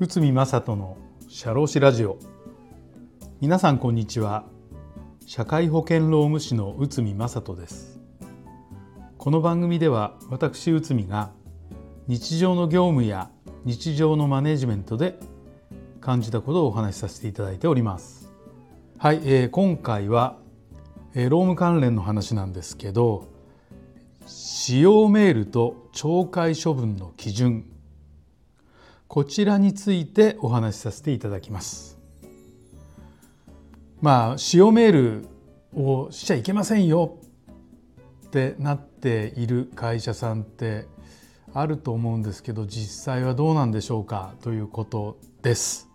宇見正人の社労士ラジオ。皆さんこんにちは。社会保険労務士の宇見正人です。この番組では私宇見が日常の業務や日常のマネジメントで感じたことをお話しさせていただいております。はい、えー、今回は、えー、労務関連の話なんですけど使用メールと懲戒処分の基準。こちらについてお話しさせていただきます。まあ使用メールをしちゃいけませんよ。ってなっている会社さんってあると思うんですけど実際はどうなんでしょうか？ということです。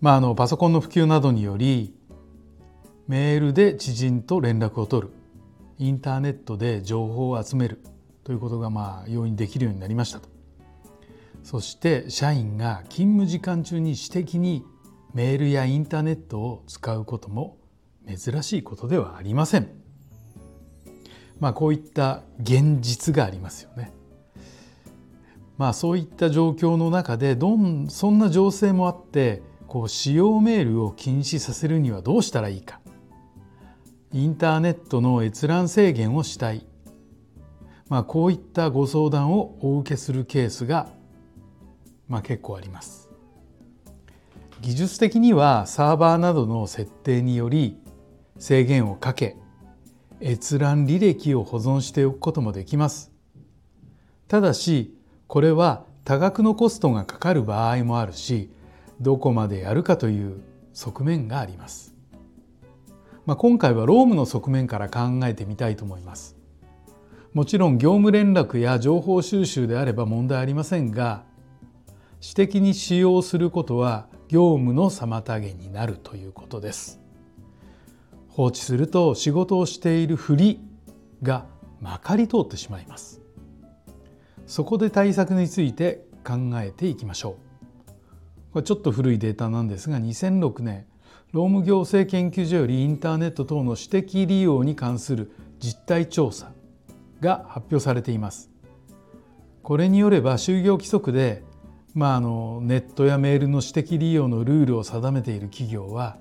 まあ、あのパソコンの普及などによりメールで知人と連絡を取る。インターネットで情報を集めるということがまあ容易にできるようになりましたとそして社員が勤務時間中に私的にメールやインターネットを使うことも珍しいことではありません。まあこういった現実がありますよね。まあそういった状況の中でどんそんな情勢もあってこう使用メールを禁止させるにはどうしたらいいかインターネットの閲覧制限をしたい、まあ、こういったご相談をお受けするケースが、まあ、結構あります。技術的にはサーバーなどの設定により制限をかけ閲覧履歴を保存しておくこともできます。ただしこれは多額のコストがかかる場合もあるしどこまでやるかという側面があります。まあ、今回は労務の側面から考えてみたいと思います。もちろん業務連絡や情報収集であれば問題ありませんが私的に使用することは業務の妨げになるということです。放置すると仕事をしているふりがまかり通ってしまいます。そこで対策について考えていきましょう。これちょっと古いデータなんですが2006年労務行政研究所よりインターネット等の私的利用に関する実態調査が発表されています。これによれば就業規則で、まあ、あのネットやメールの私的利用のルールを定めている企業は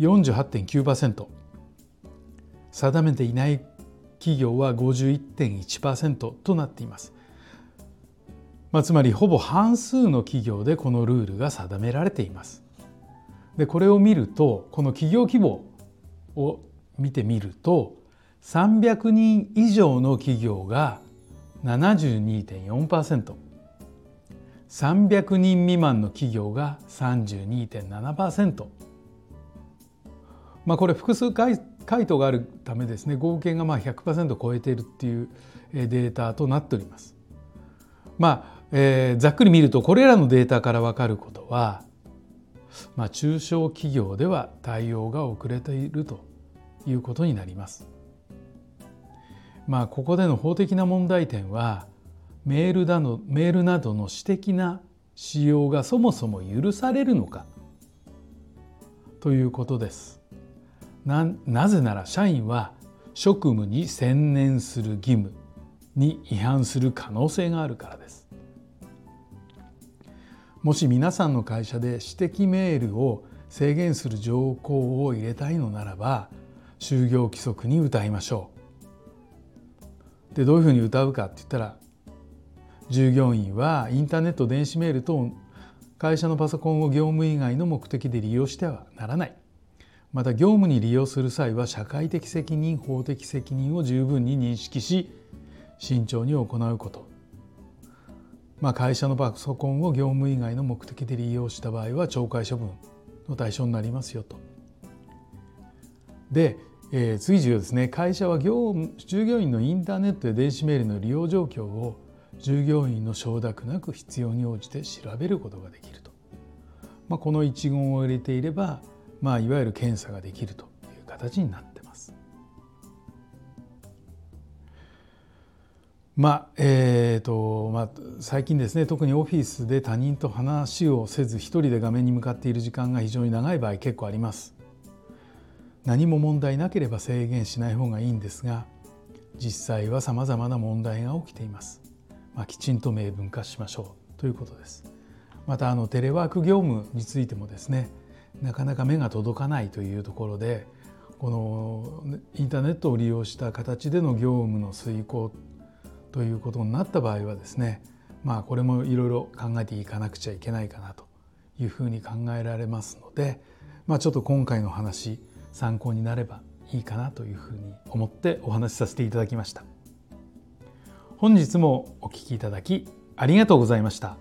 48.9%定めていない企業は51.1%となっています。まあ、つまりほぼ半数の企業でこのルールが定められています。でこれを見るとこの企業規模を見てみると300人以上の企業が 72.4%300 人未満の企業が32.7%まあこれ複数回回答があるためですね合計がまあ100%超えているっていうデータとなっております。まあえー、ざっくり見るとこれらのデータから分かることは、まあ、中小企業では対応が遅れているということになります。まあ、ここでの法的な問題点はメールだのメールなどの私的な使用がそもそも許されるのかということです。ななぜなら社員は職務に専念する義務に違反する可能性があるからです。もし皆さんの会社で私的メールを制限する条項を入れたいのならば就業規則に歌いましょう。でどういうふうに歌うかって言ったら従業員はインターネット電子メール等会社のパソコンを業務以外の目的で利用してはならないまた業務に利用する際は社会的責任法的責任を十分に認識し慎重に行うことまあ、会社のパソコンを業務以外の目的で利用した場合は懲戒処分の対象になりますよと。で、えー、随時ですね。会社は業務従業員のインターネットや電子メールの利用状況を従業員の承諾なく必要に応じて調べることができると、まあ、この一言を入れていれば、まあ、いわゆる検査ができるという形になってまあえーとまあ、最近ですね特にオフィスで他人と話をせず一人で画面に向かっている時間が非常に長い場合結構あります。何も問題なければ制限しない方がいいんですが実際はさまざまな問題が起きています。まあ、きちんと明文化しましょうということです。またあのテレワーク業務についてもですねなかなか目が届かないというところでこのインターネットを利用した形での業務の遂行ということになった場合はですねまあこれもいろいろ考えていかなくちゃいけないかなというふうに考えられますので、まあ、ちょっと今回の話参考になればいいかなというふうに思ってお話しさせていただきました。本日もお聴きいただきありがとうございました。